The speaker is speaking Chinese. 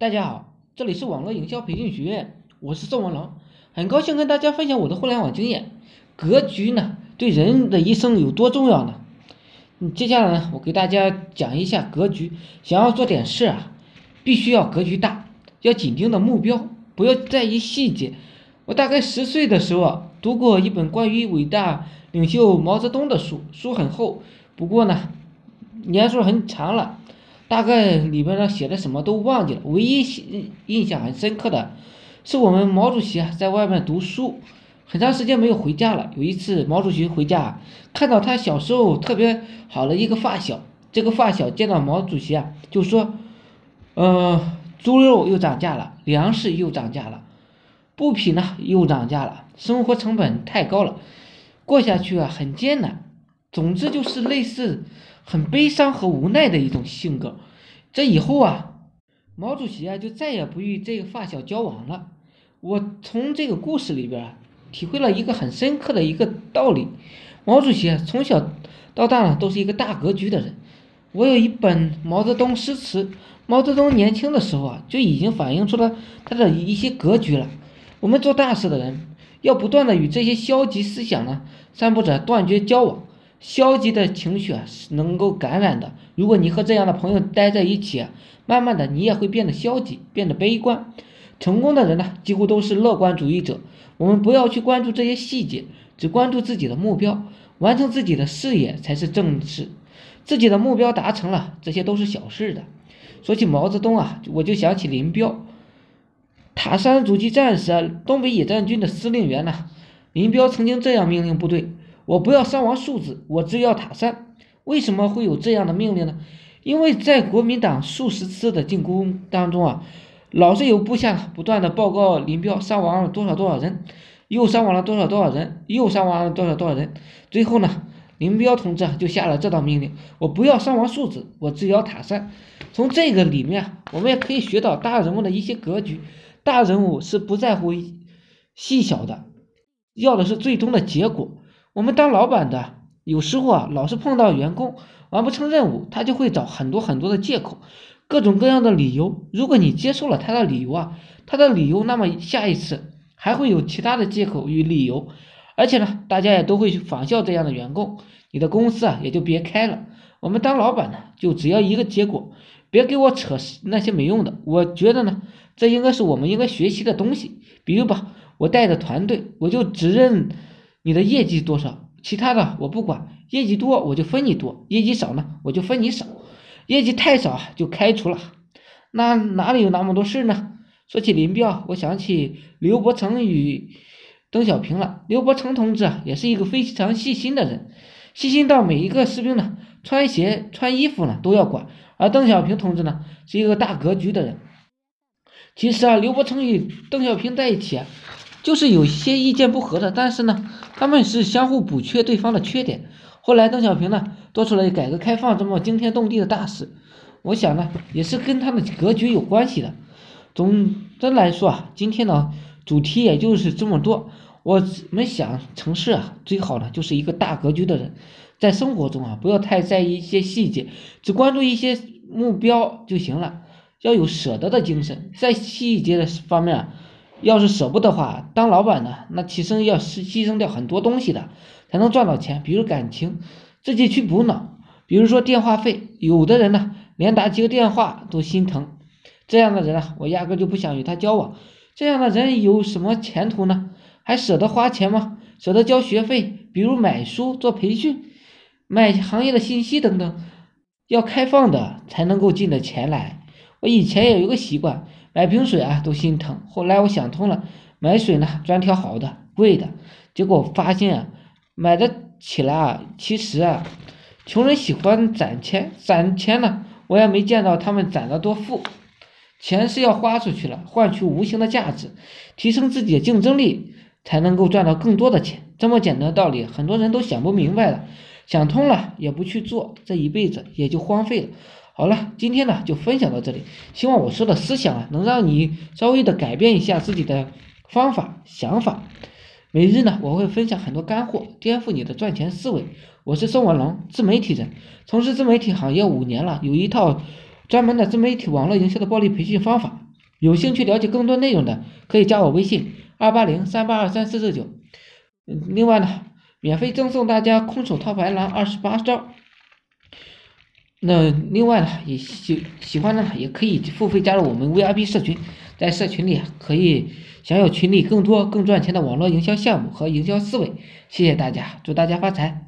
大家好，这里是网络营销培训学院，我是宋文龙，很高兴跟大家分享我的互联网经验。格局呢，对人的一生有多重要呢？嗯，接下来呢，我给大家讲一下格局。想要做点事啊，必须要格局大，要紧盯的目标，不要在意细节。我大概十岁的时候啊，读过一本关于伟大领袖毛泽东的书，书很厚，不过呢，年数很长了。大概里边呢写的什么都忘记了，唯一印象很深刻的，是我们毛主席啊在外面读书，很长时间没有回家了。有一次毛主席回家，看到他小时候特别好的一个发小，这个发小见到毛主席啊，就说，呃，猪肉又涨价了，粮食又涨价了，布匹呢又涨价了，生活成本太高了，过下去啊很艰难。总之就是类似。很悲伤和无奈的一种性格，这以后啊，毛主席啊就再也不与这个发小交往了。我从这个故事里边啊，体会了一个很深刻的一个道理：毛主席从小到大呢都是一个大格局的人。我有一本毛泽东诗词，毛泽东年轻的时候啊就已经反映出了他的一些格局了。我们做大事的人，要不断的与这些消极思想呢散布者断绝交往。消极的情绪是能够感染的。如果你和这样的朋友待在一起，慢慢的你也会变得消极，变得悲观。成功的人呢，几乎都是乐观主义者。我们不要去关注这些细节，只关注自己的目标，完成自己的事业才是正事。自己的目标达成了，这些都是小事的。说起毛泽东啊，我就想起林彪，塔山阻击战时，东北野战军的司令员呢，林彪曾经这样命令部队。我不要伤亡数字，我只要塔山。为什么会有这样的命令呢？因为在国民党数十次的进攻当中啊，老是有部下不断的报告林彪伤亡了多少多少人，又伤亡了多少多少人，又伤亡了多少多少人。最后呢，林彪同志就下了这道命令：我不要伤亡数字，我只要塔山。从这个里面，我们也可以学到大人物的一些格局。大人物是不在乎细小的，要的是最终的结果。我们当老板的，有时候啊，老是碰到员工完不成任务，他就会找很多很多的借口，各种各样的理由。如果你接受了他的理由啊，他的理由，那么下一次还会有其他的借口与理由，而且呢，大家也都会仿效这样的员工，你的公司啊也就别开了。我们当老板的，就只要一个结果，别给我扯那些没用的。我觉得呢，这应该是我们应该学习的东西。比如吧，我带的团队，我就只认。你的业绩多少？其他的我不管，业绩多我就分你多，业绩少呢我就分你少，业绩太少就开除了。那哪里有那么多事呢？说起林彪，我想起刘伯承与邓小平了。刘伯承同志，也是一个非常细心的人，细心到每一个士兵呢穿鞋穿衣服呢都要管。而邓小平同志呢，是一个大格局的人。其实啊，刘伯承与邓小平在一起。就是有些意见不合的，但是呢，他们是相互补缺对方的缺点。后来邓小平呢做出了改革开放这么惊天动地的大事，我想呢也是跟他的格局有关系的。总的来说啊，今天的主题也就是这么多。我们想城市啊，最好呢就是一个大格局的人，在生活中啊不要太在意一些细节，只关注一些目标就行了。要有舍得的精神，在细节的方面。要是舍不得话，当老板的那其实要牺牺牲掉很多东西的，才能赚到钱。比如感情，自己去补脑；比如说电话费，有的人呢连打几个电话都心疼。这样的人啊，我压根就不想与他交往。这样的人有什么前途呢？还舍得花钱吗？舍得交学费？比如买书、做培训、买行业的信息等等，要开放的才能够进的钱来。我以前也有个习惯。买瓶水啊都心疼，后来我想通了，买水呢专挑好的、贵的。结果发现啊，买的起来啊，其实啊，穷人喜欢攒钱，攒钱呢，我也没见到他们攒得多富。钱是要花出去了，换取无形的价值，提升自己的竞争力，才能够赚到更多的钱。这么简单的道理，很多人都想不明白了，想通了也不去做，这一辈子也就荒废了。好了，今天呢就分享到这里。希望我说的思想啊，能让你稍微的改变一下自己的方法想法。每日呢，我会分享很多干货，颠覆你的赚钱思维。我是宋文龙，自媒体人，从事自媒体行业五年了，有一套专门的自媒体网络营销的暴力培训方法。有兴趣了解更多内容的，可以加我微信二八零三八二三四四九。另外呢，免费赠送大家空手套白狼二十八招。那另外呢，也喜喜欢呢，也可以付费加入我们 VIP 社群，在社群里，可以享有群里更多更赚钱的网络营销项目和营销思维。谢谢大家，祝大家发财。